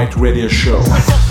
Right radio show.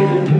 I'm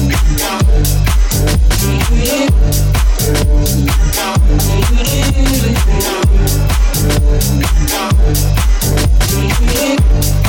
for you.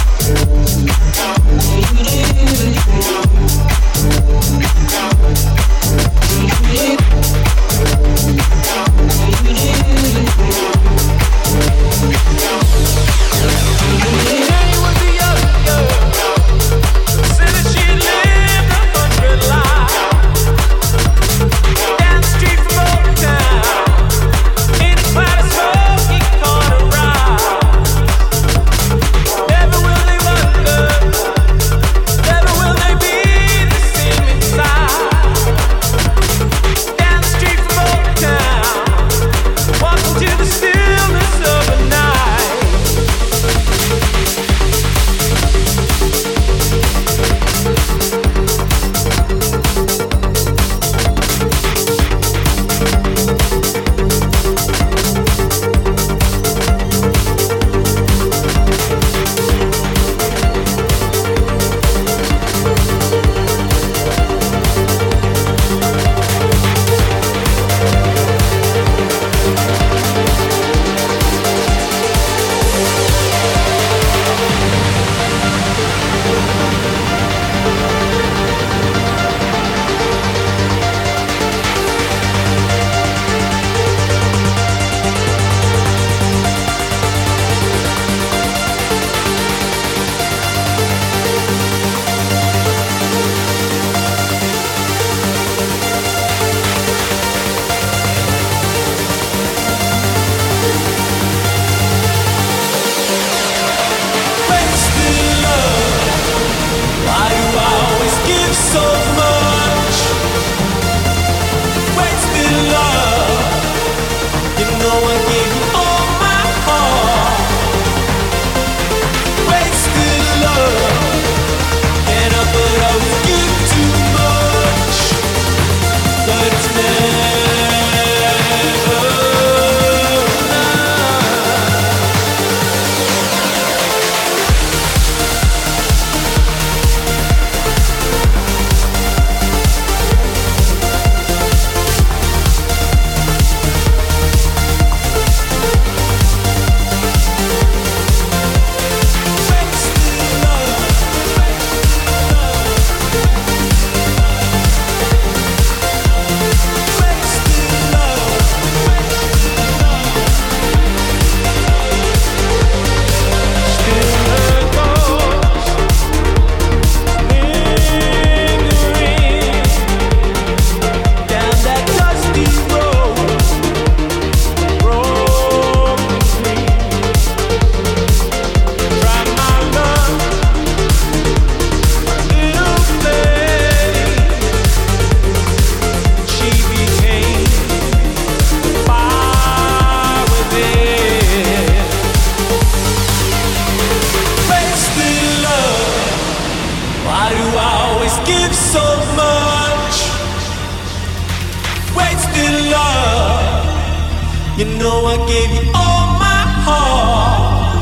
You know I gave you all my heart.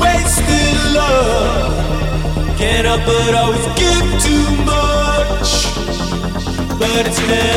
Wasted love. Can't help but always give too much. But it's never.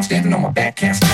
Calm, standing on my back, can't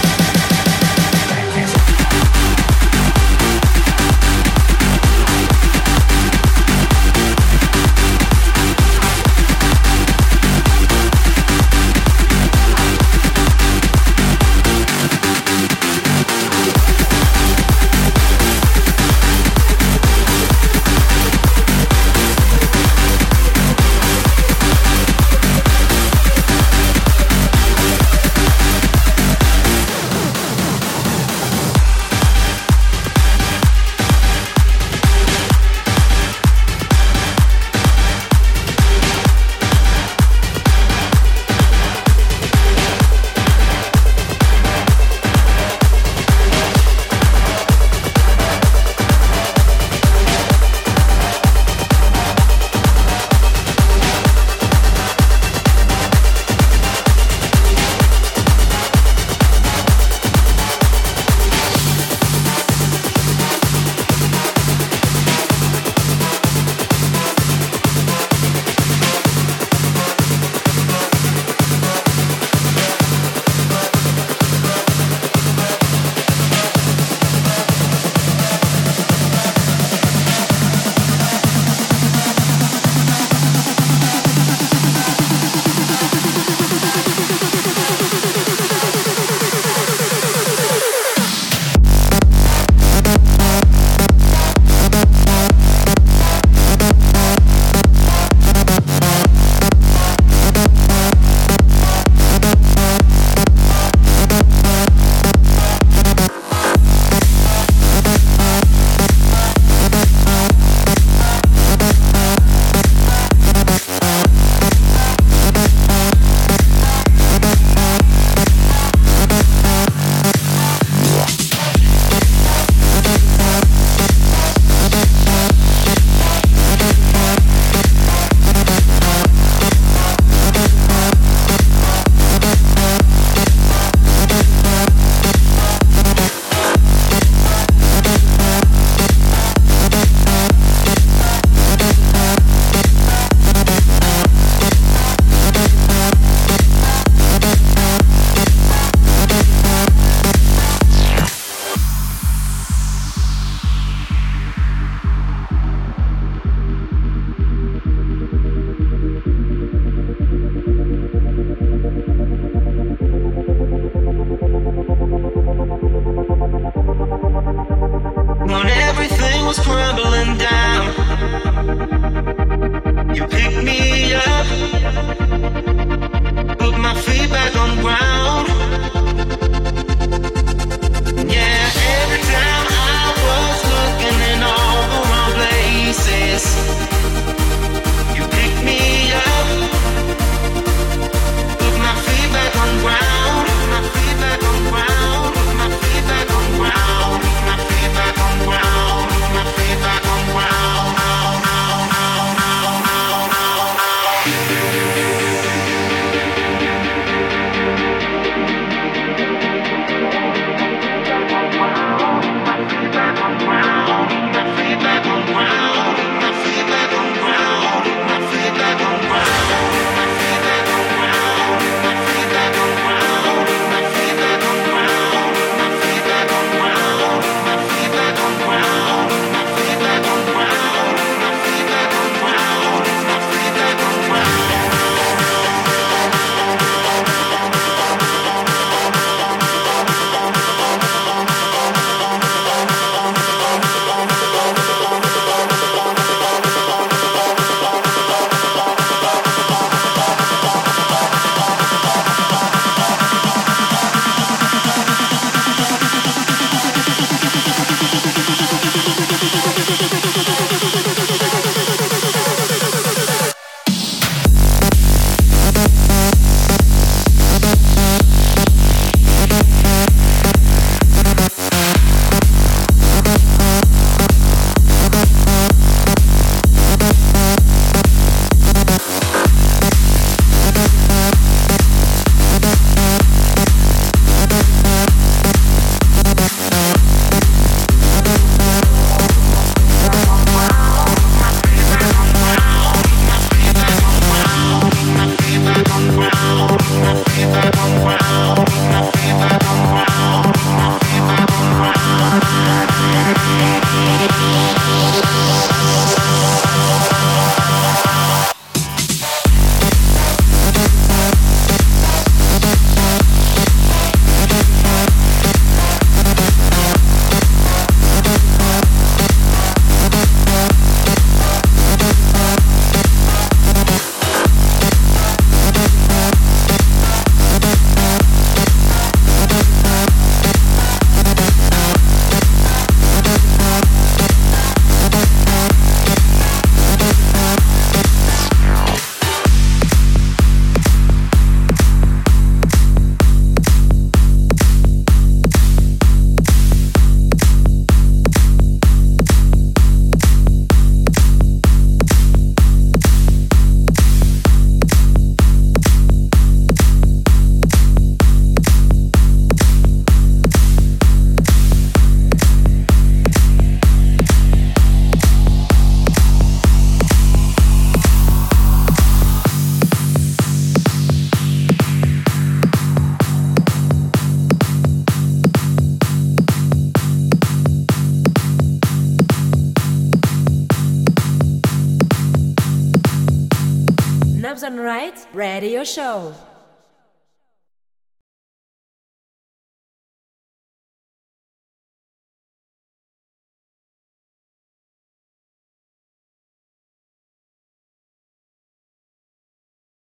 Show.